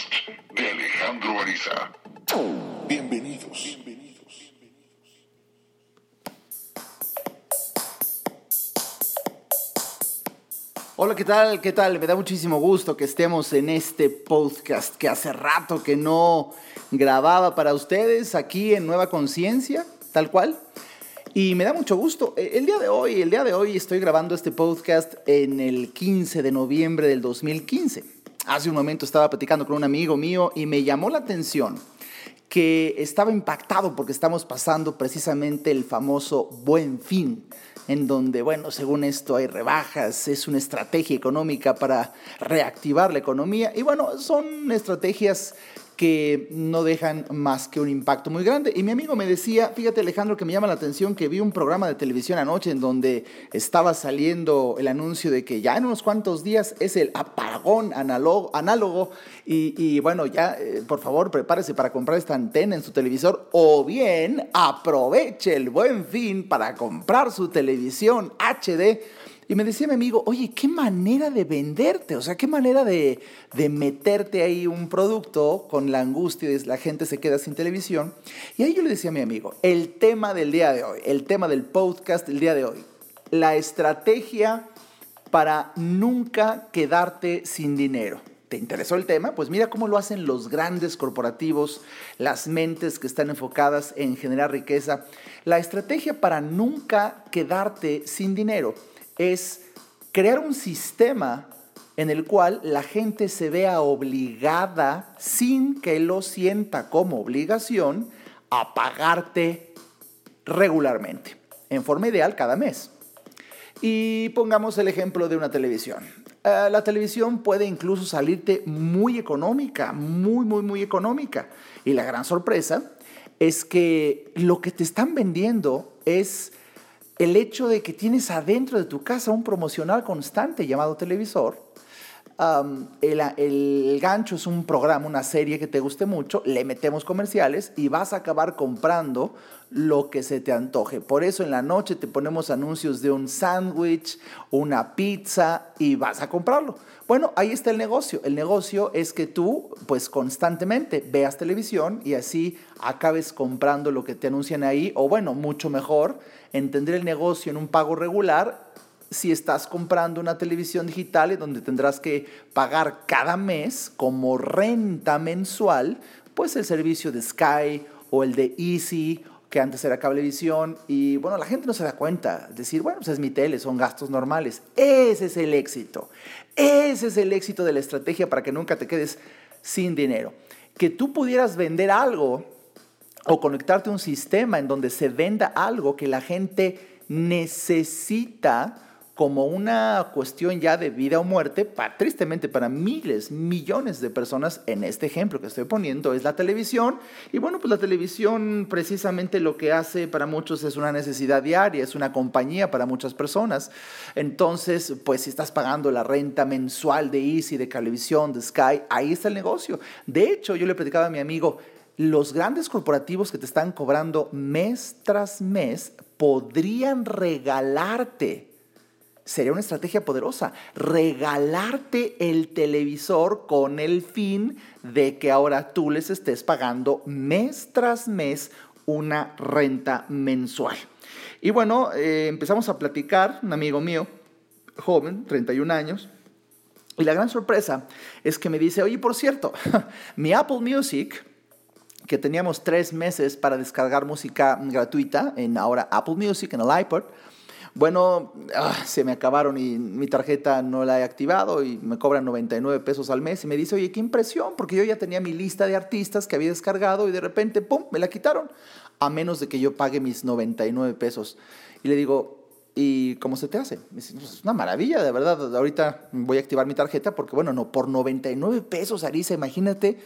podcast de Alejandro Ariza. Bienvenidos. Hola, ¿qué tal? ¿Qué tal? Me da muchísimo gusto que estemos en este podcast que hace rato que no grababa para ustedes aquí en Nueva Conciencia, tal cual. Y me da mucho gusto. E, el día de hoy, el día de hoy estoy grabando este podcast en el 15 de noviembre del 2015. Hace un momento estaba platicando con un amigo mío y me llamó la atención que estaba impactado porque estamos pasando precisamente el famoso buen fin, en donde, bueno, según esto hay rebajas, es una estrategia económica para reactivar la economía y bueno, son estrategias que no dejan más que un impacto muy grande. Y mi amigo me decía, fíjate Alejandro, que me llama la atención que vi un programa de televisión anoche en donde estaba saliendo el anuncio de que ya en unos cuantos días es el apagón análogo, análogo y, bueno, ya eh, por favor prepárese para comprar esta antena en su televisor o bien aproveche el buen fin para comprar su televisión HD y me decía mi amigo, oye, qué manera de venderte, o sea, qué manera de, meterte ahí un producto con la angustia de la gente se queda sin televisión. Y ahí yo le decía a mi amigo, el tema del día de hoy, el tema del podcast del día de hoy, la estrategia para nunca quedarte sin dinero. ¿Te interesó el tema? Pues mira cómo lo hacen los grandes corporativos, las mentes que están enfocadas en generar riqueza. La estrategia para nunca quedarte sin dinero es crear un sistema en el cual la gente se vea obligada, sin que lo sienta como obligación, a pagarte regularmente, en forma ideal cada mes. Y pongamos el ejemplo de una televisión. Eh, la televisión puede incluso salirte muy económica, muy, muy, muy económica. Y la gran sorpresa es que lo que te están vendiendo es el hecho de que tienes adentro de tu casa un promocional constante llamado televisor. el, el, gancho es un programa, una serie que te guste mucho, le metemos comerciales y vas a acabar comprando lo que se te antoje. Por eso en la noche te ponemos anuncios de un sándwich, una pizza y vas a comprarlo. Bueno, ahí está el negocio. El negocio es que tú, pues constantemente veas televisión y así acabes comprando lo que te anuncian ahí, o bueno, mucho mejor, entender el negocio en un pago regular si estás comprando una televisión digital y donde tendrás que pagar cada mes como renta mensual, pues el servicio de Sky o el de Easy que antes era cablevisión y bueno, la gente no se da cuenta, decir, bueno, pues es mi tele, son gastos normales. Ese es el éxito. Ese es el éxito de la estrategia para que nunca te quedes sin dinero. Que tú pudieras vender algo o conectarte a un sistema en donde se venda algo que la gente necesita como una cuestión ya de vida o muerte, tristemente para miles, millones de personas, en este ejemplo que estoy poniendo, es la televisión. Y bueno, pues la televisión precisamente lo que hace para muchos es una necesidad diaria, es una compañía para muchas personas. Entonces, pues si estás pagando la renta mensual de Easy, de televisión, de Sky, ahí está el negocio. De hecho, yo le platicaba a mi amigo, los grandes corporativos que te están cobrando mes tras mes podrían regalarte sería una estrategia poderosa. Regalarte el televisor con el fin de que ahora tú les estés pagando mes tras mes una renta mensual. Y bueno, eh, empezamos a platicar, un amigo mío, joven, 31 años, y la gran sorpresa es que me dice, oye, por cierto, mi Apple Music, que teníamos tres meses para descargar música gratuita en ahora Apple Music, en el iPod, bueno, ah, se me acabaron y mi tarjeta no la he activado y me cobran 99 pesos al mes y me dice, oye, qué impresión, porque yo ya tenía mi lista de artistas que había descargado y de repente, ¡pum!, me la quitaron, a menos de que yo pague mis 99 pesos. Y le digo, ¿y cómo se te hace? Pues, es una maravilla, de verdad, ahorita voy a activar mi tarjeta porque, bueno, no, por 99 pesos, Arisa, imagínate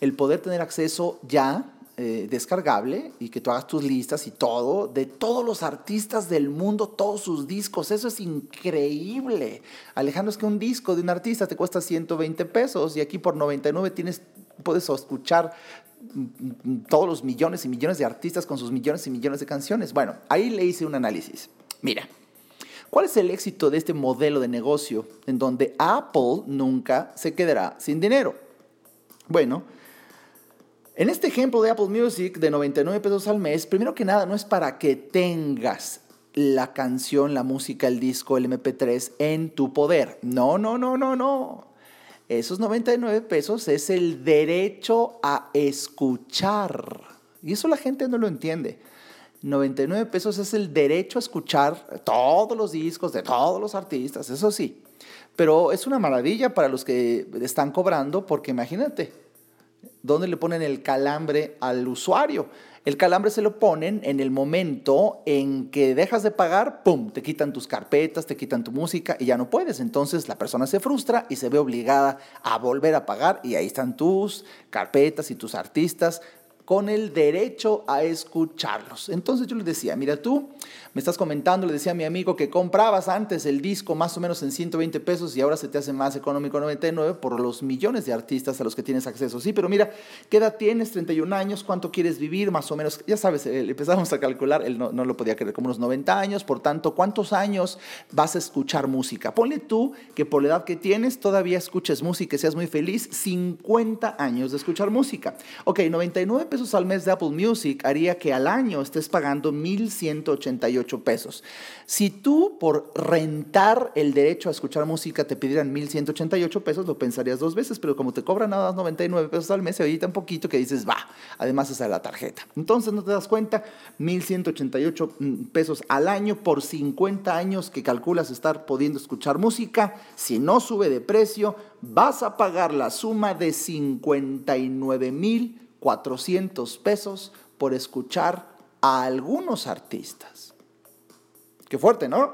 el poder tener acceso ya eh, descargable y que tú hagas tus listas y todo, de todos los artistas del mundo, todos sus discos. Eso es increíble. Alejandro, es que un disco de un artista te cuesta 120 pesos y aquí por 99 tienes, puedes escuchar todos los millones y millones de artistas con sus millones y millones de canciones. Bueno, ahí le hice un análisis. Mira, ¿cuál es el éxito de este modelo de negocio en donde Apple nunca se quedará sin dinero? Bueno, en este ejemplo de Apple Music de 99 pesos al mes, primero que nada no es para que tengas la canción, la música, el disco, el MP3 en tu poder. No, no, no, no, no. Esos 99 pesos es el derecho a escuchar. Y eso la gente no lo entiende. 99 pesos es el derecho a escuchar todos los discos de todos los artistas, eso sí. Pero es una maravilla para los que están cobrando, porque imagínate, ¿dónde le ponen el calambre al usuario? El calambre se lo ponen en el momento en que dejas de pagar, ¡pum! Te quitan tus carpetas, te quitan tu música y ya no puedes. Entonces la persona se frustra y se ve obligada a volver a pagar y ahí están tus carpetas y tus artistas con el derecho a escucharlos. Entonces yo les decía, mira tú, me estás comentando, le decía a mi amigo que comprabas antes el disco más o menos en 120 pesos y ahora se te hace más económico 99 por los millones de artistas a los que tienes acceso. Sí, pero mira, ¿qué edad tienes? 31 años, ¿cuánto quieres vivir? Más o menos, ya sabes, eh, empezamos a calcular, él no, no lo podía creer, como unos 90 años, por tanto, ¿cuántos años vas a escuchar música? Ponle tú que por la edad que tienes todavía escuches música y seas muy feliz, 50 años de escuchar música. Ok, 99 pesos al mes de Apple Music haría que al año estés pagando 1.188 pesos. Si tú por rentar el derecho a escuchar música te pidieran 1.188 pesos, lo pensarías dos veces, pero como te cobran nada más 99 pesos al mes, se oye tan poquito que dices, va, además es a la tarjeta. Entonces no te das cuenta, 1.188 mm, pesos al año por 50 años que calculas estar pudiendo escuchar música. Si no sube de precio, vas a pagar la suma de 59 mil 400 pesos por escuchar a algunos artistas. Qué fuerte, ¿no?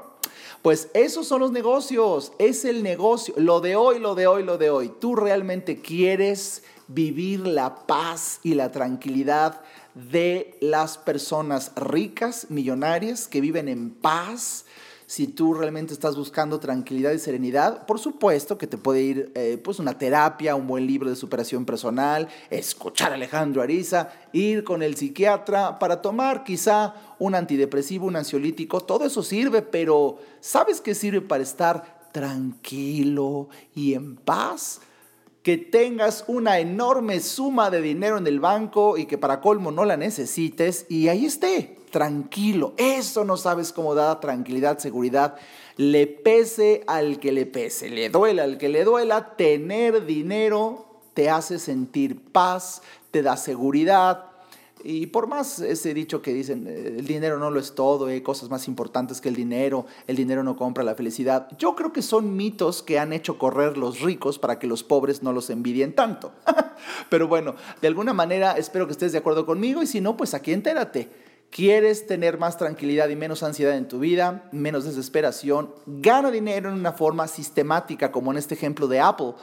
Pues esos son los negocios, es el negocio, lo de hoy, lo de hoy, lo de hoy. Tú realmente quieres vivir la paz y la tranquilidad de las personas ricas, millonarias, que viven en paz, si tú realmente estás buscando tranquilidad y serenidad, por supuesto que te puede ir eh, pues una terapia, un buen libro de superación personal, escuchar a Alejandro Ariza, ir con el psiquiatra para tomar quizá un antidepresivo, un ansiolítico, todo eso sirve, pero ¿sabes qué sirve para estar tranquilo y en paz? Que tengas una enorme suma de dinero en el banco y que para colmo no la necesites y ahí esté, tranquilo. Eso no sabes cómo da tranquilidad, seguridad. Le pese al que le pese, le duela al que le duela, tener dinero te hace sentir paz, te da seguridad, y por más ese dicho que dicen, eh, el dinero no lo es todo, hay cosas más importantes que el dinero, el dinero no compra la felicidad, yo creo que son mitos que han hecho correr los ricos para que los pobres no los envidien tanto. Pero bueno, de alguna manera espero que estés de acuerdo conmigo y si no, pues aquí entérate. ¿Quieres tener más tranquilidad y menos ansiedad en tu vida, menos desesperación? Gana dinero en una forma sistemática, como en este ejemplo de Apple.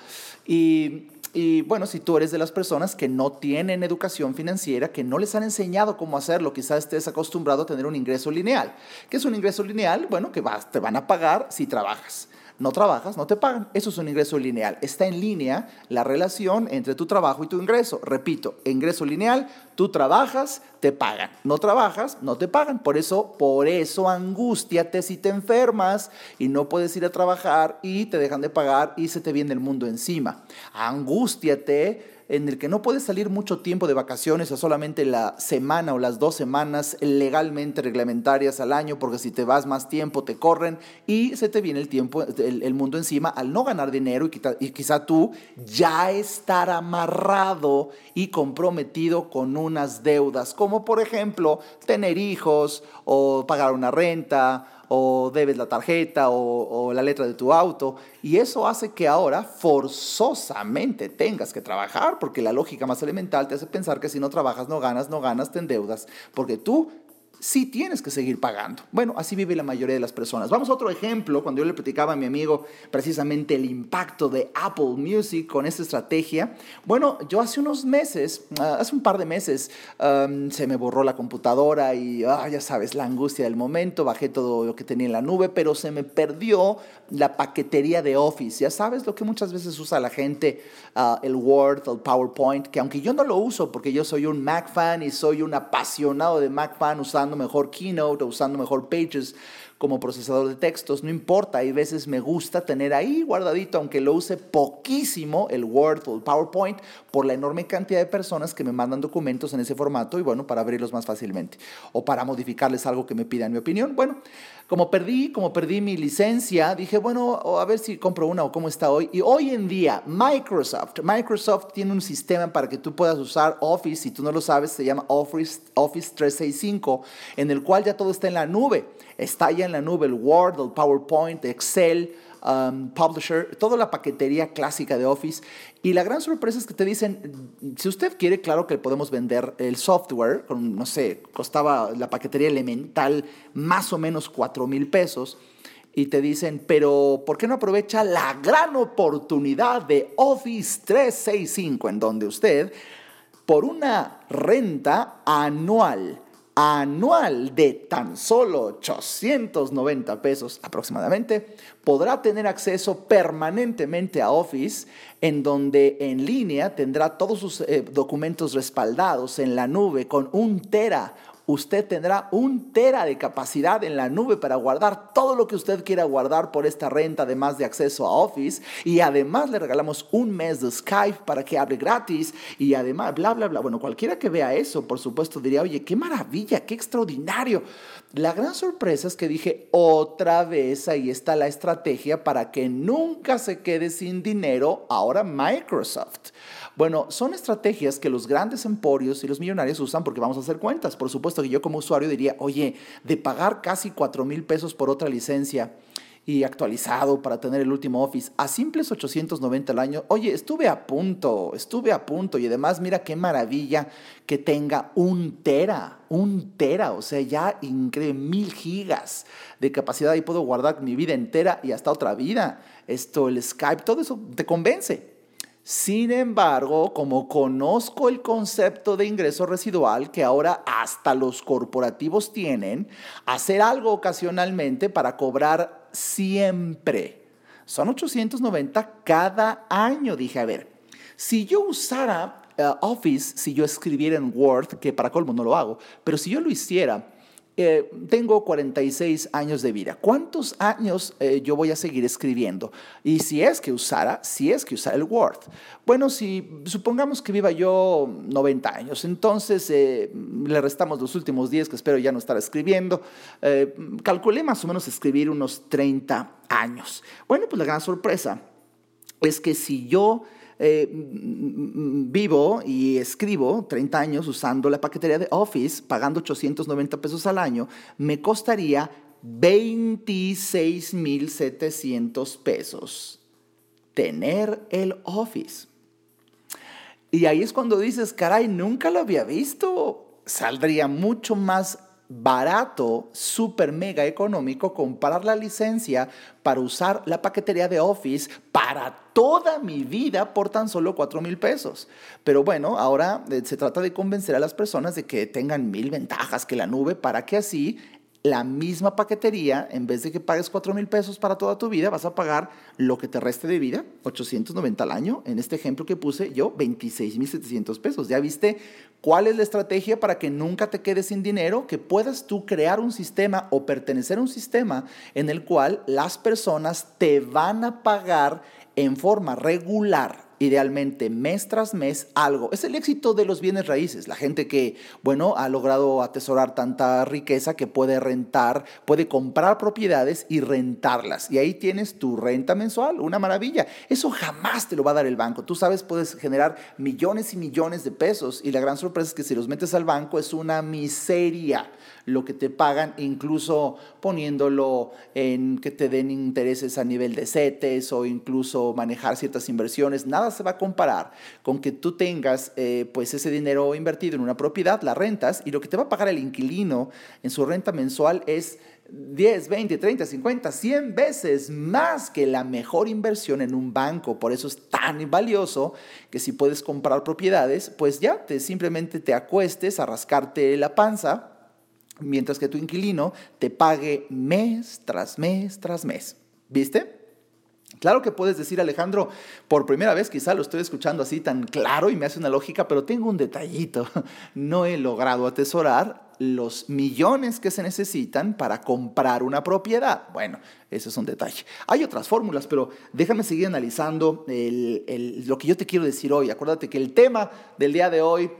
Y y bueno, si tú eres de las personas que no tienen educación financiera, que no les han enseñado cómo hacerlo, quizás estés acostumbrado a tener un ingreso lineal. ¿Qué es un ingreso lineal? Bueno, que vas, te van a pagar si trabajas no trabajas, no te pagan. Eso es un ingreso lineal. Está en línea la relación entre tu trabajo y tu ingreso. Repito, ingreso lineal, tú trabajas, te pagan. No trabajas, no te pagan. Por eso, por eso angústiate si te enfermas y no puedes ir a trabajar y te dejan de pagar y se te viene el mundo encima. Angústiate en el que no puedes salir mucho tiempo de vacaciones o solamente la semana o las dos semanas legalmente reglamentarias al año, porque si te vas más tiempo te corren y se te viene el tiempo, el, mundo encima al no ganar dinero y, y quizá tú ya estar amarrado y comprometido con unas deudas, como por ejemplo tener hijos o pagar una renta o debes la tarjeta o, la letra de tu auto. Y eso hace que ahora forzosamente tengas que trabajar, porque la lógica más elemental te hace pensar que si no trabajas no ganas, no ganas, te endeudas, porque tú sí tienes que seguir pagando. Bueno, así vive la mayoría de las personas. Vamos a otro ejemplo, cuando yo le platicaba a mi amigo precisamente el impacto de Apple Music con esta estrategia. Bueno, yo hace unos meses, ah, hace un par de meses, se me borró la computadora y ah, ya sabes, la angustia del momento, bajé todo lo que tenía en la nube, pero se me perdió la paquetería de Office. Ya sabes lo que muchas veces usa la gente, ah, el Word, el PowerPoint, que aunque yo no lo uso porque yo soy un Mac fan y soy un apasionado de Mac fan usando mejor Keynote o usando mejor Pages, como procesador de textos, no importa, hay veces me gusta tener ahí guardadito, aunque lo use poquísimo, el Word o el PowerPoint, por la enorme cantidad de personas que me mandan documentos en ese formato y bueno, para abrirlos más fácilmente o para modificarles algo que me pidan mi opinión. Bueno, como perdí, como perdí mi licencia, dije, bueno, a ver si compro una o cómo está hoy. Y hoy en día, Microsoft, Microsoft tiene un sistema para que tú puedas usar Office, si tú no lo sabes, se llama Office, Office 365, en el cual ya todo está en la nube. Está ya en la nube el Word, el PowerPoint, Excel, um, Publisher, toda la paquetería clásica de Office. Y la gran sorpresa es que te dicen, si usted quiere, claro que podemos vender el software, con, no sé, costaba la paquetería elemental más o menos 4 mil pesos. Y te dicen, pero ¿por qué no aprovecha la gran oportunidad de Office 365 en donde usted, por una renta anual, anual de tan solo 890 pesos aproximadamente, podrá tener acceso permanentemente a Office, en donde en línea tendrá todos sus eh, documentos respaldados en la nube con un tera usted tendrá un tera de capacidad en la nube para guardar todo lo que usted quiera guardar por esta renta, además de acceso a Office. Y además le regalamos un mes de Skype para que hable gratis. Y además, bla, bla, bla. Bueno, cualquiera que vea eso, por supuesto, diría, oye, qué maravilla, qué extraordinario. La gran sorpresa es que dije, otra vez ahí está la estrategia para que nunca se quede sin dinero ahora Microsoft. Bueno, son estrategias que los grandes emporios y los millonarios usan porque vamos a hacer cuentas. Por supuesto que yo como usuario diría, oye, de pagar casi 4 mil pesos por otra licencia y actualizado para tener el último Office a simples 890 al año, oye, estuve a punto, estuve a punto y además mira qué maravilla que tenga un tera, un tera, o sea, ya increíble, mil gigas de capacidad y puedo guardar mi vida entera y hasta otra vida. Esto, el Skype, todo eso te convence. Sin embargo, como conozco el concepto de ingreso residual que ahora hasta los corporativos tienen, hacer algo ocasionalmente para cobrar siempre. Son 890 cada año. Dije, a ver, si yo usara eh, Office, si yo escribiera en Word, que para colmo no lo hago, pero si yo lo hiciera eh, tengo 46 años de vida. ¿Cuántos años eh, yo voy a seguir escribiendo? Y si es que usara, si es que usara el Word. Bueno, si supongamos que viva yo 90 años, entonces eh, le restamos los últimos 10 que espero ya no estar escribiendo. calculé más o menos escribir unos 30 años. Bueno, pues la gran sorpresa es que si yo eh, vivo y escribo 30 años usando la paquetería de Office, pagando 890 pesos al año, me costaría 26.700 pesos tener el Office. Y ahí es cuando dices, caray, nunca lo había visto. Saldría mucho más barato, súper mega económico comprar la licencia para usar la paquetería de Office para toda mi vida por tan solo 4 mil pesos. Pero bueno, ahora eh, se trata de convencer a las personas de que tengan mil ventajas que la nube para que así la misma paquetería, en vez de que pagues 4 mil pesos para toda tu vida, vas a pagar lo que te reste de vida, 890 al año. En este ejemplo que puse yo, 26 mil 700 pesos. ¿Ya viste cuál es la estrategia para que nunca te quedes sin dinero? Que puedas tú crear un sistema o pertenecer a un sistema en el cual las personas te van a pagar en forma regular idealmente mes tras mes algo. Es el éxito de los bienes raíces, la gente que, bueno, ha logrado atesorar tanta riqueza que puede rentar, puede comprar propiedades y rentarlas. Y ahí tienes tu renta mensual, una maravilla. Eso jamás te lo va a dar el banco. Tú sabes, puedes generar millones y millones de pesos y la gran sorpresa es que si los metes al banco es una miseria lo que te pagan, incluso poniéndolo en que te den intereses a nivel de CETES o incluso manejar ciertas inversiones. Nada se va a comparar con que tú tengas eh, pues ese dinero invertido en una propiedad, la rentas, y lo que te va a pagar el inquilino en su renta mensual es 10, 20, 30, 50, 100 veces más que la mejor inversión en un banco. Por eso es tan valioso que si puedes comprar propiedades, pues ya te simplemente te acuestes a rascarte la panza mientras que tu inquilino te pague mes tras mes tras mes. ¿Viste? Claro que puedes decir, Alejandro, por primera vez quizá lo estoy escuchando así tan claro y me hace una lógica, pero tengo un detallito. No he logrado atesorar los millones que se necesitan para comprar una propiedad. Bueno, ese es un detalle. Hay otras fórmulas, pero déjame seguir analizando lo que yo te quiero decir hoy. Acuérdate que el tema del día de hoy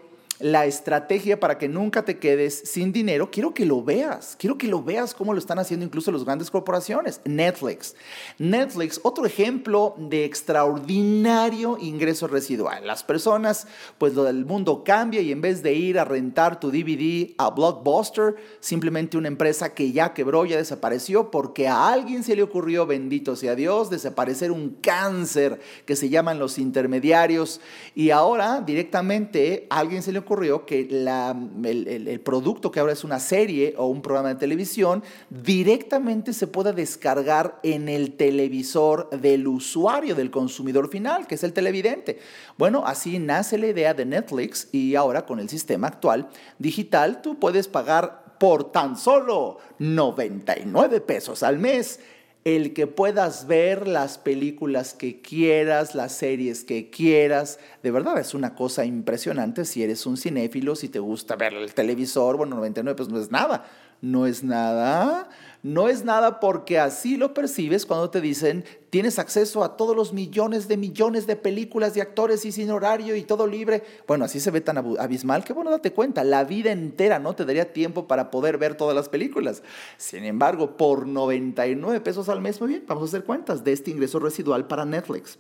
la estrategia para que nunca te quedes sin dinero, quiero que lo veas, quiero que lo veas cómo lo están haciendo incluso las grandes corporaciones. Netflix. Netflix, otro ejemplo de extraordinario ingreso residual. Las personas, pues del mundo cambia y en vez de ir a rentar tu DVD a Blockbuster, simplemente una empresa que ya quebró, ya desapareció, porque a alguien se le ocurrió, bendito sea Dios, desaparecer un cáncer que se llaman los intermediarios y ahora directamente a alguien se le ocurrió ocurrió que el, producto que ahora es una serie o un programa de televisión directamente se pueda descargar en el televisor del usuario, del consumidor final, que es el televidente. Bueno, así nace la idea de Netflix y ahora con el sistema actual digital tú puedes pagar por tan solo 99 pesos al mes el que puedas ver las películas que quieras, las series que quieras. De verdad, es una cosa impresionante si eres un cinéfilo, si te gusta ver el televisor, bueno, 99 pues no es nada, no es nada. No es nada porque así lo percibes cuando te dicen tienes acceso a todos los millones de millones de películas de actores y sin horario y todo libre. Bueno, así se ve tan abismal que bueno, date cuenta, la vida entera no te daría tiempo para poder ver todas las películas. Sin embargo, por 99 pesos al mes, muy bien, vamos a hacer cuentas de este ingreso residual para Netflix.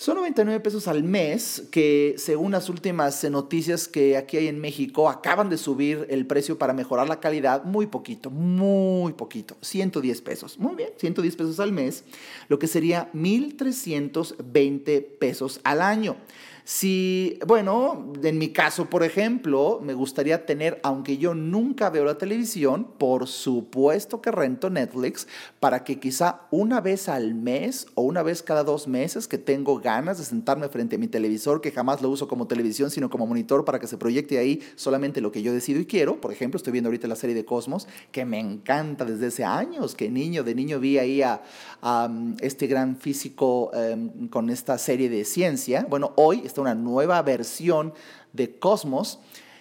Son 99 pesos al mes que según las últimas noticias que aquí hay en México acaban de subir el precio para mejorar la calidad muy poquito, muy poquito, 110 pesos. Muy bien, 110 pesos al mes, lo que sería 1.320 pesos al año. Si, bueno, en mi caso, por ejemplo, me gustaría tener, aunque yo nunca veo la televisión, por supuesto que rento Netflix para que quizá una vez al mes o una vez cada dos meses que tengo ganas de sentarme frente a mi televisor, que jamás lo uso como televisión, sino como monitor para que se proyecte ahí solamente lo que yo decido y quiero. Por ejemplo, estoy viendo ahorita la serie de Cosmos, que me encanta desde hace años, que niño, de niño vi ahí a, este gran físico um, con esta serie de ciencia. Bueno, hoy está una nueva versión de Cosmos.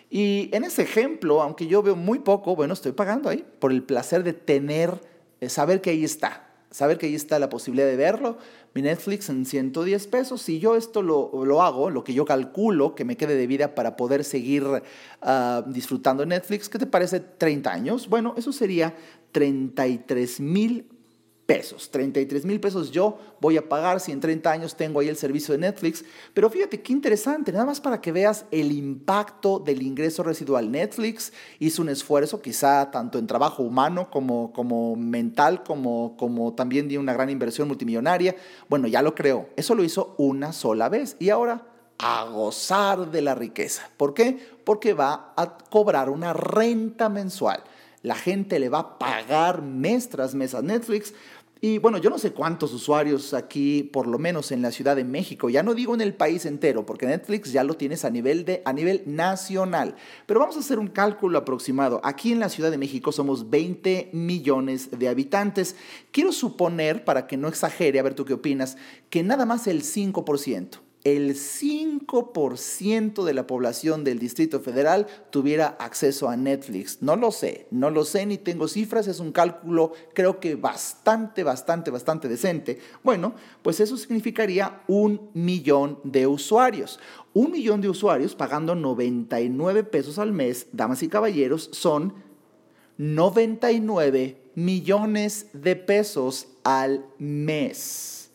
Y en ese ejemplo, aunque yo veo muy poco, bueno, estoy pagando ahí por el placer de tener, de saber que ahí está, saber que ahí está la posibilidad de verlo. Mi Netflix en 110 pesos. Si yo esto lo, lo hago, lo que yo calculo que me quede de vida para poder seguir uh, disfrutando Netflix, ¿qué te parece? 30 años. Bueno, eso sería 33 mil pesos. 33 mil pesos yo voy a pagar si en 30 años tengo ahí el servicio de Netflix. Pero fíjate qué interesante, nada más para que veas el impacto del ingreso residual. Netflix hizo un esfuerzo, quizá tanto en trabajo humano como, como mental, como, como también de una gran inversión multimillonaria. Bueno, ya lo creó. Eso lo hizo una sola vez. Y ahora a gozar de la riqueza. ¿Por qué? Porque va a cobrar una renta mensual. La gente le va a pagar mes tras mes a Netflix y bueno, yo no sé cuántos usuarios aquí, por lo menos en la Ciudad de México, ya no digo en el país entero, porque Netflix ya lo tienes a nivel, de, a nivel nacional, pero vamos a hacer un cálculo aproximado. Aquí en la Ciudad de México somos 20 millones de habitantes. Quiero suponer, para que no exagere, a ver tú qué opinas, que nada más el 5% el 5% de la población del Distrito Federal tuviera acceso a Netflix. No lo sé, no lo sé ni tengo cifras, es un cálculo creo que bastante, bastante, bastante decente. Bueno, pues eso significaría un millón de usuarios. Un millón de usuarios pagando 99 pesos al mes, damas y caballeros, son 99 millones de pesos al mes.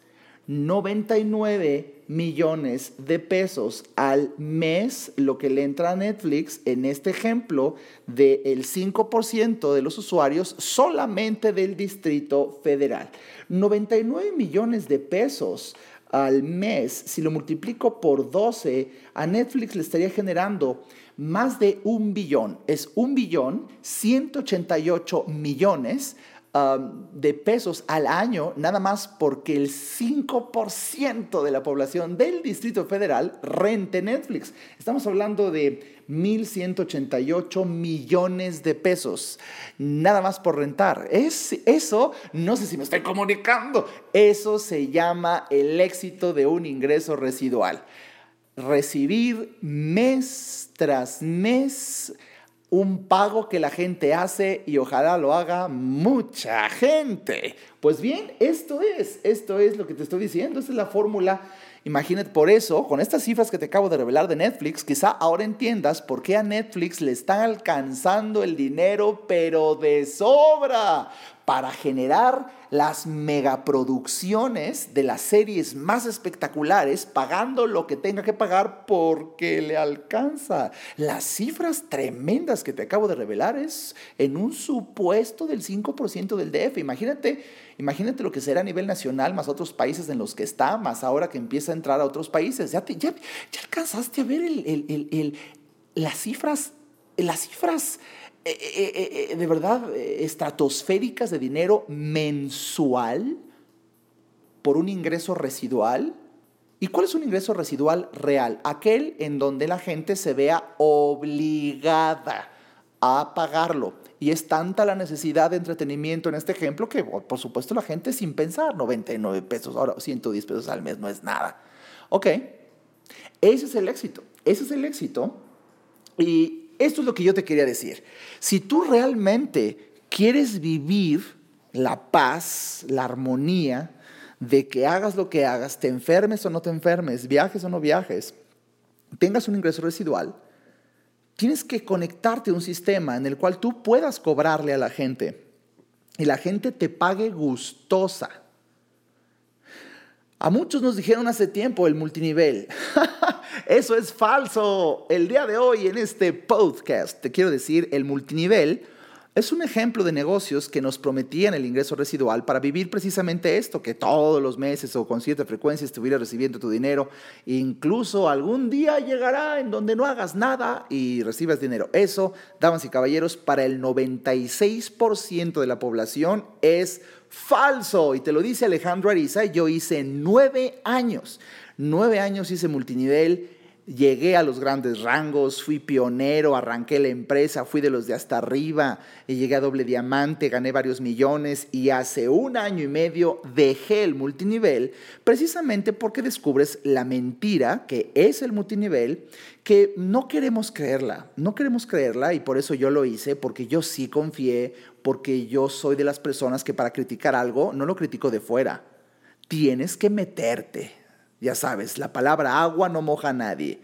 99 millones de pesos al mes, lo que le entra a Netflix en este ejemplo del 5% de los usuarios solamente del Distrito Federal. 99 millones de pesos al mes, si lo multiplico por 12, a Netflix le estaría generando más de un billón. Es un billón 188 millones de pesos al año, nada más porque el 5% de la población del Distrito Federal rente Netflix. Estamos hablando de 1.188 millones de pesos, nada más por rentar. Es, eso, no sé si me estoy comunicando, eso se llama el éxito de un ingreso residual. Recibir mes tras mes un pago que la gente hace y ojalá lo haga mucha gente. Pues bien, esto es, esto es lo que te estoy diciendo, esta es la fórmula. Imagínate, por eso, con estas cifras que te acabo de revelar de Netflix, quizá ahora entiendas por qué a Netflix le están alcanzando el dinero, pero de sobra para generar las megaproducciones de las series más espectaculares, pagando lo que tenga que pagar porque le alcanza. Las cifras tremendas que te acabo de revelar es en un supuesto del 5% del DF. Imagínate, imagínate lo que será a nivel nacional, más otros países en los que está, más ahora que empieza a entrar a otros países. Ya, ya, alcanzaste a ver las cifras, las cifras eh, eh, eh, de verdad estratosféricas de dinero mensual por un ingreso residual. ¿Y cuál es un ingreso residual real? Aquel en donde la gente se vea obligada a pagarlo. Y es tanta la necesidad de entretenimiento en este ejemplo que, por supuesto, la gente sin pensar, 99 pesos, ahora 110 pesos al mes no es nada. Ok, ese es el éxito. Ese es el éxito. Y esto es lo que yo te quería decir. Si tú realmente quieres vivir la paz, la armonía, de que hagas lo que hagas, te enfermes o no te enfermes, viajes o no viajes, tengas un ingreso residual, tienes que conectarte a un sistema en el cual tú puedas cobrarle a la gente y la gente te pague gustosa. A muchos nos dijeron hace tiempo el multinivel. Eso es falso. El día de hoy en este podcast te quiero decir, el multinivel es un ejemplo de negocios que nos prometían el ingreso residual para vivir precisamente esto, que todos los meses o con cierta frecuencia estuvieras recibiendo tu dinero. Incluso algún día llegará en donde no hagas nada y recibas dinero. Eso, damas y caballeros, para el 96% de la población es falso. Y te lo dice Alejandro Ariza, yo hice nueve años Nueve años hice multinivel, llegué a los grandes rangos, fui pionero, arranqué la empresa, fui de los de hasta arriba, y llegué a doble diamante, gané varios millones y hace un año y medio dejé el multinivel precisamente porque descubres la mentira que es el multinivel, que no queremos creerla, no queremos creerla y por eso yo lo hice, porque yo sí confié, porque yo soy de las personas que para criticar algo no lo critico de fuera, tienes que meterte ya sabes, la palabra agua no moja a nadie.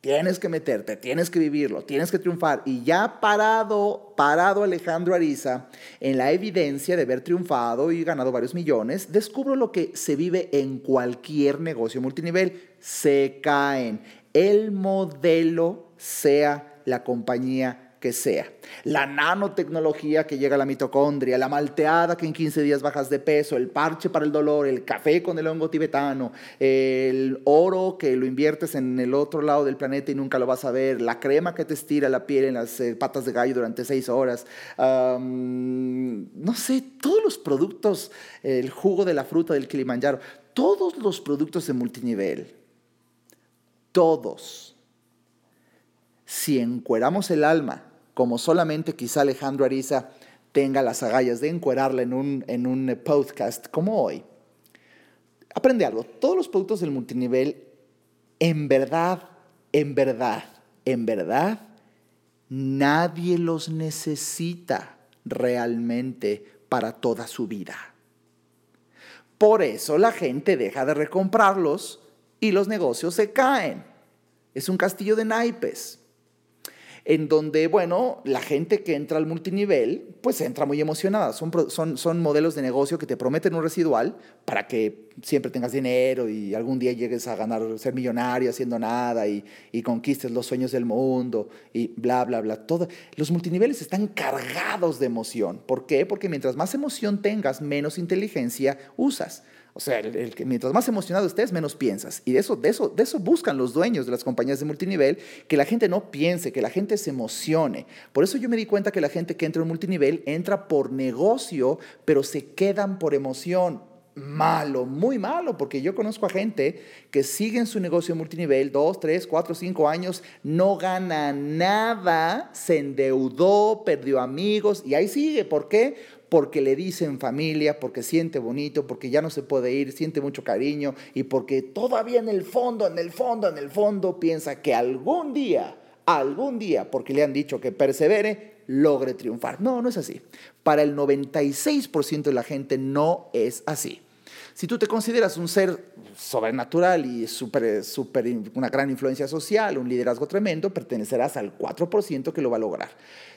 Tienes que meterte, tienes que vivirlo, tienes que triunfar. Y ya parado, parado Alejandro Ariza en la evidencia de haber triunfado y ganado varios millones, descubro lo que se vive en cualquier negocio multinivel. Se caen. El modelo sea la compañía que sea. La nanotecnología que llega a la mitocondria, la malteada que en 15 días bajas de peso, el parche para el dolor, el café con el hongo tibetano, el oro que lo inviertes en el otro lado del planeta y nunca lo vas a ver, la crema que te estira la piel en las eh, patas de gallo durante 6 horas, no sé, todos los productos, el jugo de la fruta del Kilimanjaro, todos los productos de multinivel, todos, si encueramos el alma, como solamente quizá Alejandro Ariza tenga las agallas de encuerarla en un, en un podcast como hoy. Aprende algo, todos los productos del multinivel, en verdad, en verdad, en verdad, nadie los necesita realmente para toda su vida. Por eso la gente deja de recomprarlos y los negocios se caen. Es un castillo de naipes en donde, bueno, la gente que entra al multinivel, pues entra muy emocionada. Son, son, son modelos de negocio que te prometen un residual para que siempre tengas dinero y algún día llegues a ganar, ser millonario haciendo nada y, y conquistes los sueños del mundo y bla, bla, bla. Todo. Los multiniveles están cargados de emoción. ¿Por qué? Porque mientras más emoción tengas, menos inteligencia usas. O sea, el, mientras más emocionado estés, menos piensas. Y de eso, de, eso, de eso buscan los dueños de las compañías de multinivel, que la gente no piense, que la gente se emocione. Por eso yo me di cuenta que la gente que entra en multinivel entra por negocio, pero se quedan por emoción malo, muy malo, porque yo conozco a gente que sigue en su negocio multinivel dos, tres, cuatro, cinco años, no gana nada, se endeudó, perdió amigos y ahí sigue. ¿Por qué? Porque le dicen familia, porque siente bonito, porque ya no se puede ir, siente mucho cariño y porque todavía en el fondo, en el fondo, en el fondo piensa que algún día, algún día, porque le han dicho que persevere, logre triunfar. No, no es así. Para el 96% de la gente no es así. Si tú te consideras un ser sobrenatural y super, una gran influencia social, un liderazgo tremendo, pertenecerás al 4% que lo va a lograr.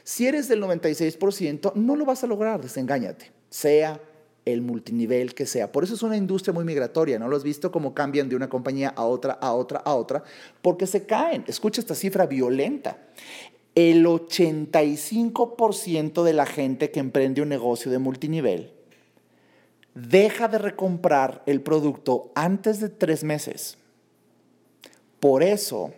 Si eres del 96%, no lo vas a lograr, desengáñate, sea el multinivel que sea. Por eso es una industria muy migratoria, ¿no lo has visto cómo cambian de una compañía a otra, a otra, a otra? Porque se caen. Escucha esta cifra violenta. El 85% de la gente que emprende un negocio de multinivel deja de recomprar el producto antes de tres meses. Por eso,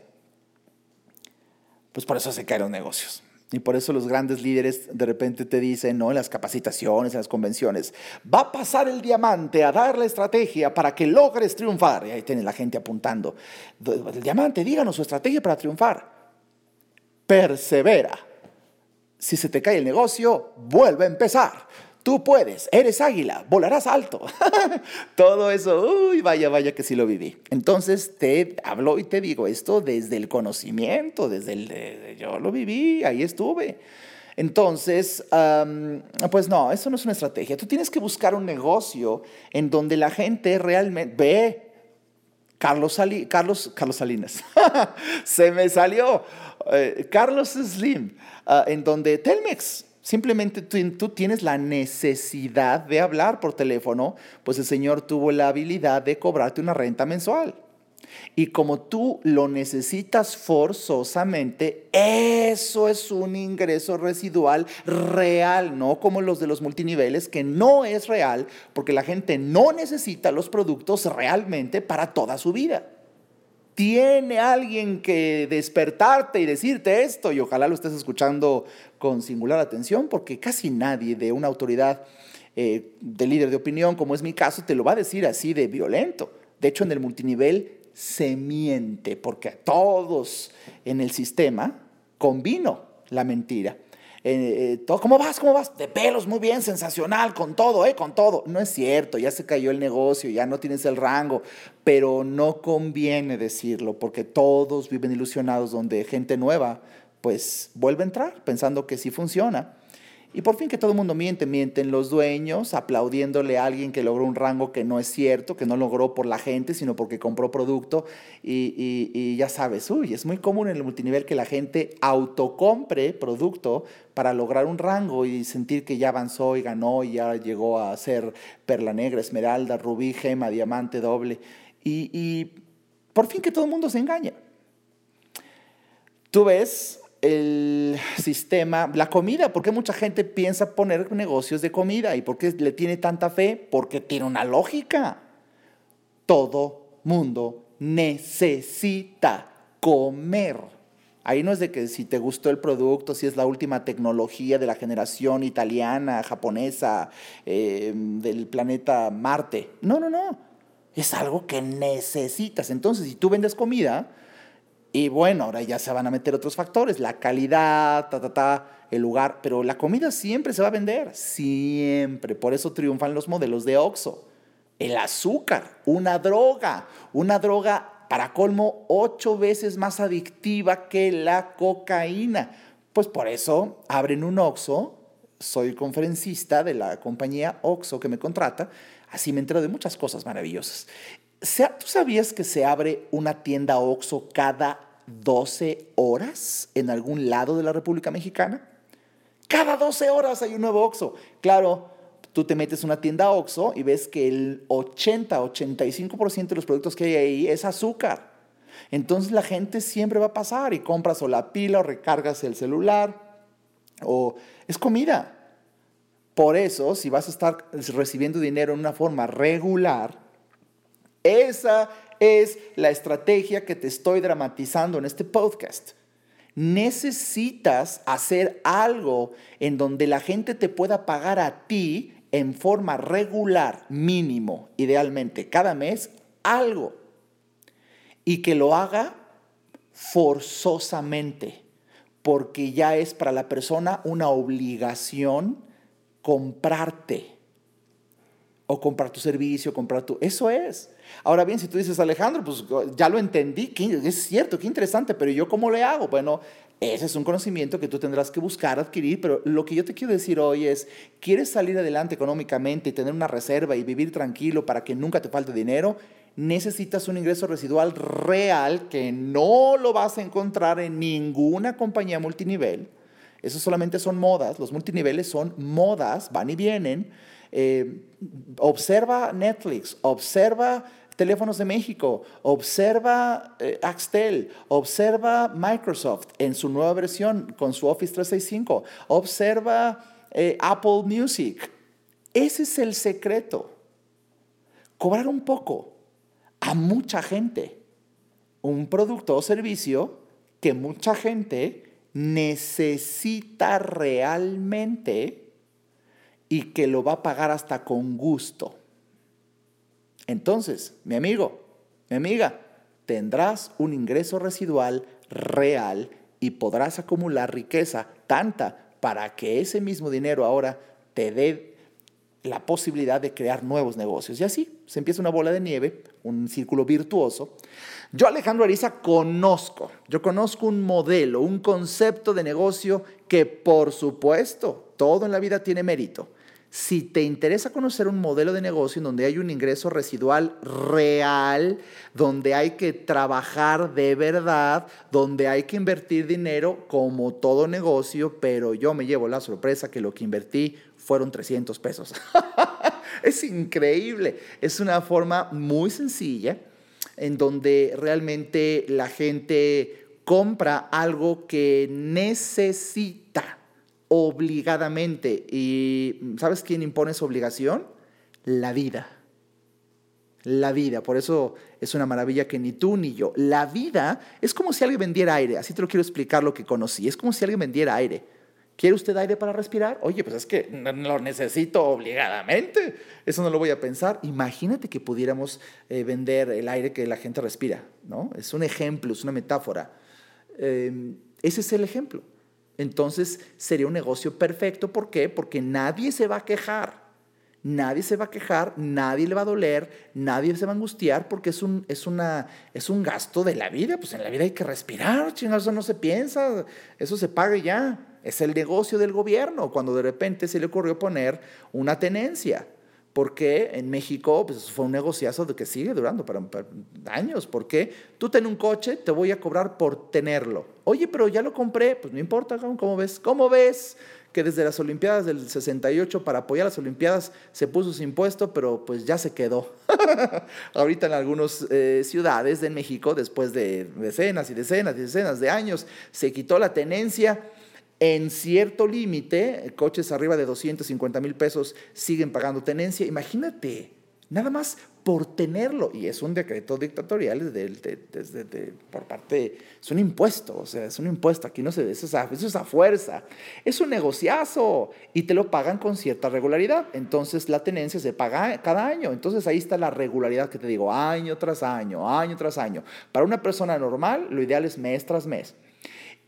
pues por eso se caen los negocios. Y por eso los grandes líderes de repente te dicen, ¿no? En las capacitaciones, en las convenciones, va a pasar el diamante a dar la estrategia para que logres triunfar. Y ahí tiene la gente apuntando. El diamante, díganos su estrategia para triunfar. Persevera. Si se te cae el negocio, vuelve a empezar. Tú puedes, eres águila, volarás alto. Todo eso, uy, vaya, vaya que sí lo viví. Entonces te hablo y te digo esto desde el conocimiento, desde el... yo lo viví, ahí estuve. Entonces, pues no, eso no es una estrategia. Tú tienes que buscar un negocio en donde la gente realmente ve. Carlos, Carlos, Carlos Salinas, se me salió. Eh, Carlos Slim, ah, en donde Telmex Simplemente tú, tienes la necesidad de hablar por teléfono, pues el Señor tuvo la habilidad de cobrarte una renta mensual. Y como tú lo necesitas forzosamente, eso es un ingreso residual real, no como los de los multiniveles, que no es real, porque la gente no necesita los productos realmente para toda su vida tiene alguien que despertarte y decirte esto, y ojalá lo estés escuchando con singular atención, porque casi nadie de una autoridad eh, de líder de opinión, como es mi caso, te lo va a decir así de violento. De hecho, en el multinivel se miente, porque a todos en el sistema convino la mentira. Eh, eh, ¿cómo vas? ¿Cómo vas? De pelos, muy bien, sensacional, con todo, ¿eh? Con todo. No es cierto, ya se cayó el negocio, ya no tienes el rango, pero no conviene decirlo porque todos viven ilusionados donde gente nueva pues vuelve a entrar pensando que sí funciona y por fin que todo el mundo miente, mienten los dueños aplaudiéndole a alguien que logró un rango que no es cierto, que no logró por la gente, sino porque compró producto. Y, ya sabes, uy, es muy común en el multinivel que la gente autocompre producto para lograr un rango y sentir que ya avanzó y ganó y ya llegó a ser perla negra, esmeralda, rubí, gema, diamante, doble. Y, y por fin que todo el mundo se engaña. Tú ves el sistema, la comida, ¿por qué mucha gente piensa poner negocios de comida? ¿Y por qué le tiene tanta fe? Porque tiene una lógica. Todo mundo necesita comer. Ahí no es de que si te gustó el producto, si es la última tecnología de la generación italiana, japonesa, eh, del planeta Marte. No, no, no. Es algo que necesitas. Entonces, si tú vendes comida, y bueno, ahora ya se van a meter otros factores, la calidad, ta, ta, ta, el lugar, pero la comida siempre se va a vender, siempre. Por eso triunfan los modelos de Oxxo. El azúcar, una droga, una droga para colmo ocho veces más adictiva que la cocaína. Pues por eso abren un Oxxo, soy conferencista de la compañía Oxxo que me contrata, así me entero de muchas cosas maravillosas. ¿Tú sabías que se abre una tienda OXO cada 12 horas en algún lado de la República Mexicana? Cada 12 horas hay un nuevo OXO. Claro, tú te metes una tienda OXO y ves que el 80-85% de los productos que hay ahí es azúcar. Entonces la gente siempre va a pasar y compras o la pila o recargas el celular o es comida. Por eso, si vas a estar recibiendo dinero en una forma regular, Esa es la estrategia que te estoy dramatizando en este podcast. Necesitas hacer algo en donde la gente te pueda pagar a ti en forma regular, mínimo, idealmente, cada mes, algo. Y que lo haga forzosamente, porque ya es para la persona una obligación comprarte o comprar tu servicio, comprar tu... Eso es. Ahora bien, si tú dices, Alejandro, pues ya lo entendí, es cierto, qué interesante, pero yo cómo le hago? Bueno, ese es un conocimiento que tú tendrás que buscar, adquirir, pero lo que yo te quiero decir hoy es, ¿quieres salir adelante económicamente y tener una reserva y vivir tranquilo para que nunca te falte dinero? Necesitas un ingreso residual real que no lo vas a encontrar en ninguna compañía multinivel. Eso solamente son modas, los multiniveles son modas, van y vienen. Eh, observa Netflix, observa Teléfonos de México, observa eh, Axtel, observa Microsoft en su nueva versión con su Office 365, observa eh, Apple Music. Ese es el secreto. Cobrar un poco a mucha gente. Un producto o servicio que mucha gente necesita realmente y que lo va a pagar hasta con gusto. Entonces, mi amigo, mi amiga, tendrás un ingreso residual real y podrás acumular riqueza tanta para que ese mismo dinero ahora te dé la posibilidad de crear nuevos negocios. Y así se empieza una bola de nieve, un círculo virtuoso. Yo, Alejandro Ariza, conozco, yo conozco un modelo, un concepto de negocio que por supuesto todo en la vida tiene mérito. Si te interesa conocer un modelo de negocio en donde hay un ingreso residual real, donde hay que trabajar de verdad, donde hay que invertir dinero como todo negocio, pero yo me llevo la sorpresa que lo que invertí fueron 300 pesos. es increíble. Es una forma muy sencilla en donde realmente la gente compra algo que necesita obligadamente. ¿Y sabes quién impone esa obligación? La vida. La vida. Por eso es una maravilla que ni tú ni yo. La vida es como si alguien vendiera aire. Así te lo quiero explicar lo que conocí. Es como si alguien vendiera aire. ¿Quiere usted aire para respirar? Oye, pues es que lo necesito obligadamente. Eso no lo voy a pensar. Imagínate que pudiéramos eh, vender el aire que la gente respira, ¿no? Es un ejemplo, es una metáfora. Em, ese es el ejemplo entonces sería un negocio perfecto. ¿Por qué? Porque nadie se va a quejar. Nadie se va a quejar, nadie le va a doler, nadie se va a angustiar porque es un, es una, es un gasto de la vida. Pues en la vida hay que respirar, chingados, eso no se piensa, eso se paga ya. Es el negocio del gobierno cuando de repente se le ocurrió poner una tenencia porque en México pues, fue un negociazo de que sigue durando para, años. porque Tú ten un coche, te voy a cobrar por tenerlo. Oye, pero ya lo compré, pues no importa, ¿cómo ves? ¿Cómo ves que desde las Olimpiadas del 68 para apoyar las Olimpiadas se puso su impuesto, pero pues ya se quedó? Ahorita en algunas eh, ciudades de México, después de decenas y decenas y decenas de años, se quitó la tenencia en cierto límite, coches arriba de 250 mil pesos siguen pagando tenencia. Imagínate, nada más por tenerlo. Y es un decreto dictatorial de, por parte, es un impuesto, o sea, es un impuesto. Aquí no se ve, eso es, a, fuerza. Es un negociazo y te lo pagan con cierta regularidad. Entonces la tenencia se paga cada año. Entonces ahí está la regularidad que te digo, año tras año, año tras año. Para una persona normal, lo ideal es mes tras mes.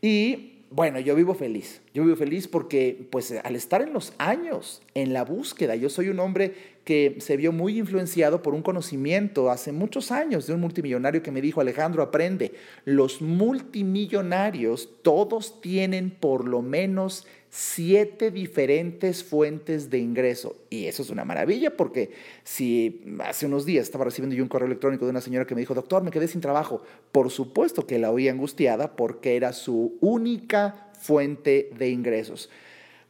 Y bueno, yo vivo feliz. Yo vivo feliz porque, pues, al estar en los años, en la búsqueda, yo soy un hombre que se vio muy influenciado por un conocimiento hace muchos años de un multimillonario que me dijo, Alejandro, aprende, los multimillonarios todos tienen por lo menos siete diferentes fuentes de ingreso. Y eso es una maravilla porque si hace unos días estaba recibiendo yo un correo electrónico de una señora que me dijo, doctor, me quedé sin trabajo. Por supuesto que la oía angustiada porque era su única fuente de ingresos.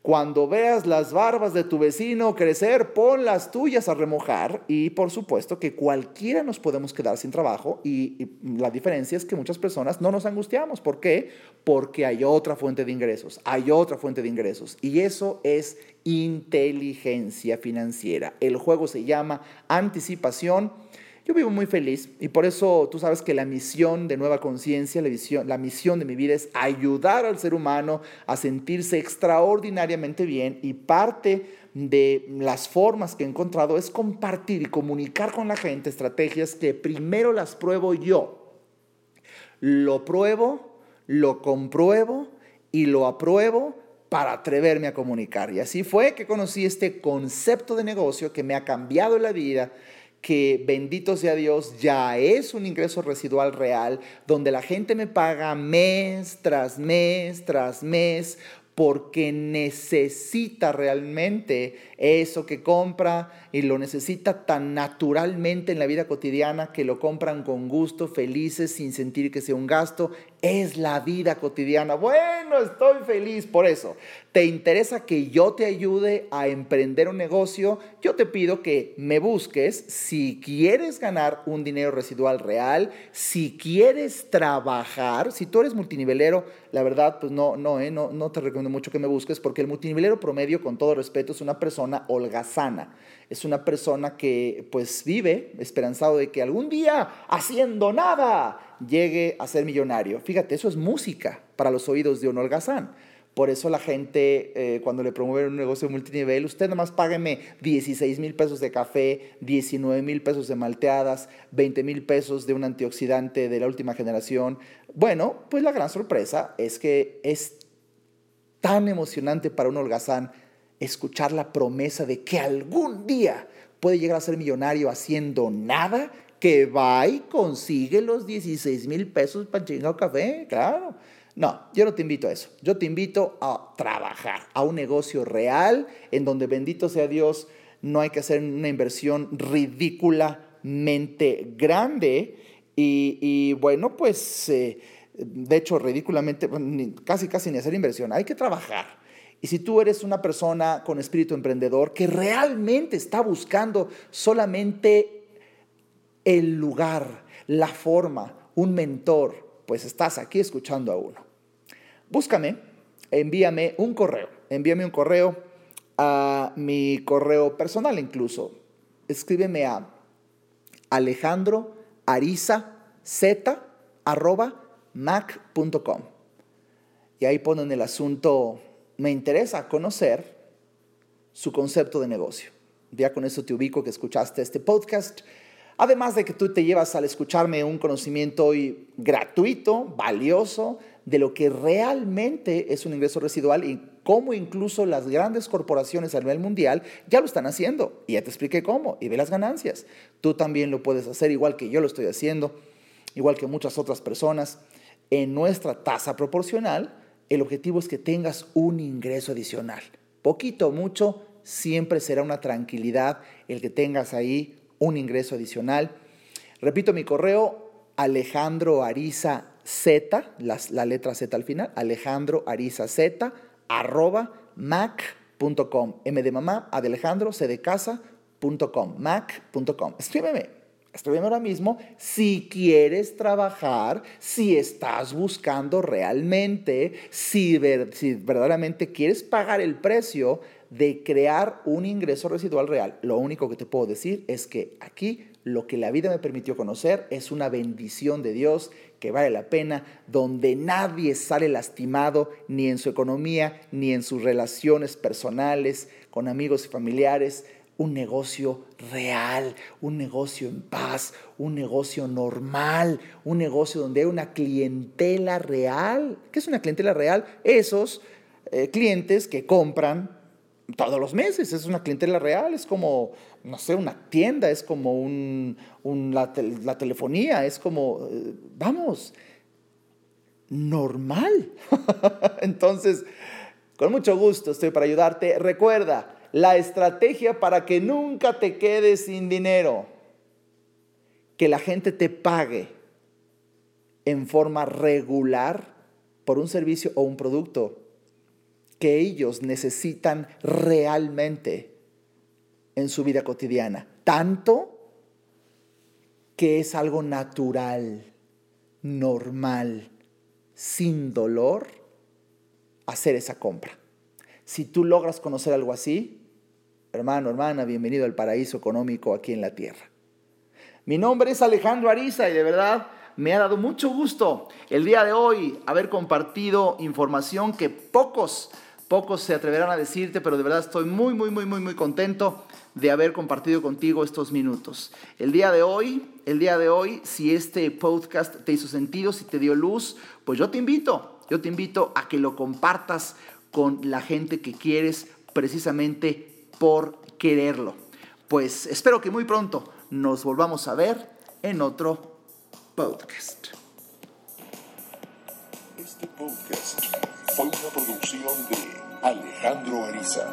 Cuando veas las barbas de tu vecino crecer, pon las tuyas a remojar y por supuesto que cualquiera nos podemos quedar sin trabajo y, la diferencia es que muchas personas no nos angustiamos. ¿Por qué? Porque hay otra fuente de ingresos, hay otra fuente de ingresos y eso es inteligencia financiera. El juego se llama anticipación Yo vivo muy feliz y por eso tú sabes que la misión de Nueva Conciencia, la, misión de mi vida es ayudar al ser humano a sentirse extraordinariamente bien y parte de las formas que he encontrado es compartir y comunicar con la gente estrategias que primero las pruebo yo. Lo pruebo, lo compruebo y lo apruebo para atreverme a comunicar. Y así fue que conocí este concepto de negocio que me ha cambiado la vida que bendito sea Dios, ya es un ingreso residual real, donde la gente me paga mes tras mes tras mes porque necesita realmente eso que compra y lo necesita tan naturalmente en la vida cotidiana que lo compran con gusto, felices, sin sentir que sea un gasto. Es la vida cotidiana. Bueno, estoy feliz por eso. ¿Te interesa que yo te ayude a emprender un negocio? Yo te pido que me busques si quieres ganar un dinero residual real, si quieres trabajar, si tú eres multinivelero, la verdad, pues no, no, eh, no, no te recomiendo mucho que me busques porque el multinivelero promedio, con todo respeto, es una persona holgazana es una persona que pues vive esperanzado de que algún día, haciendo nada, llegue a ser millonario. Fíjate, eso es música para los oídos de un holgazán. Por eso la gente, eh, cuando le promueven un negocio multinivel, usted nomás págueme 16 mil pesos de café, 19 mil pesos de malteadas, 20 mil pesos de un antioxidante de la última generación. Bueno, pues la gran sorpresa es que es tan emocionante para un holgazán escuchar la promesa de que algún día puede llegar a ser millonario haciendo nada, que va y consigue los 16 mil pesos para chingar café, claro. No, yo no te invito a eso. Yo te invito a trabajar, a un negocio real, en donde bendito sea Dios, no hay que hacer una inversión ridículamente grande. Y, bueno, pues, eh, de hecho, ridículamente, casi, casi ni hacer inversión. Hay que trabajar. Y si tú eres una persona con espíritu emprendedor que realmente está buscando solamente el lugar, la forma, un mentor, pues estás aquí escuchando a uno. Búscame, envíame un correo, envíame un correo a mi correo personal incluso. Escríbeme a alejandro ariza z mac.com. Y ahí ponen el asunto me interesa conocer su concepto de negocio. Ya con eso te ubico que escuchaste este podcast. Además de que tú te llevas al escucharme un conocimiento gratuito, valioso, de lo que realmente es un ingreso residual y cómo incluso las grandes corporaciones a nivel mundial ya lo están haciendo. Y ya te expliqué cómo y ve las ganancias. Tú también lo puedes hacer igual que yo lo estoy haciendo, igual que muchas otras personas, en nuestra tasa proporcional el objetivo es que tengas un ingreso adicional. Poquito o mucho, siempre será una tranquilidad el que tengas ahí un ingreso adicional. Repito mi correo, Alejandro Z, la, letra Z al final, Alejandro Ariza Z, arroba mac.com. M de mamá, A Alejandro, C de casa.com, mac.com. Escríbeme, Escríbeme ahora mismo si quieres trabajar, si estás buscando realmente, si, verdaderamente quieres pagar el precio de crear un ingreso residual real. Lo único que te puedo decir es que aquí lo que la vida me permitió conocer es una bendición de Dios que vale la pena, donde nadie sale lastimado ni en su economía, ni en sus relaciones personales, con amigos y familiares un negocio real, un negocio en paz, un negocio normal, un negocio donde hay una clientela real. ¿Qué es una clientela real? Esos eh, clientes que compran todos los meses, es una clientela real, es como, no sé, una tienda, es como un, la, telefonía, es como, eh, vamos, normal. Entonces, con mucho gusto estoy para ayudarte. Recuerda, la estrategia para que nunca te quedes sin dinero. Que la gente te pague en forma regular por un servicio o un producto que ellos necesitan realmente en su vida cotidiana. Tanto que es algo natural, normal, sin dolor, hacer esa compra. Si tú logras conocer algo así, hermano, hermana, bienvenido al paraíso económico aquí en la tierra. Mi nombre es Alejandro Ariza y de verdad me ha dado mucho gusto el día de hoy haber compartido información que pocos, pocos se atreverán a decirte, pero de verdad estoy muy, muy, muy, muy, muy contento de haber compartido contigo estos minutos. El día de hoy, el día de hoy, si este podcast te hizo sentido, si te dio luz, pues yo te invito, yo te invito a que lo compartas con la gente que quieres precisamente por quererlo. Pues espero que muy pronto nos volvamos a ver en otro podcast. Este podcast fue una producción de Alejandro Ariza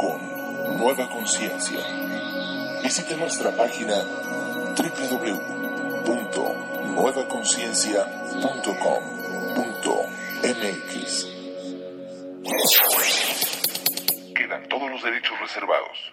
con Nueva Conciencia. Visite nuestra página www.nuevaconciencia.com.mx. Quedan todos los derechos reservados.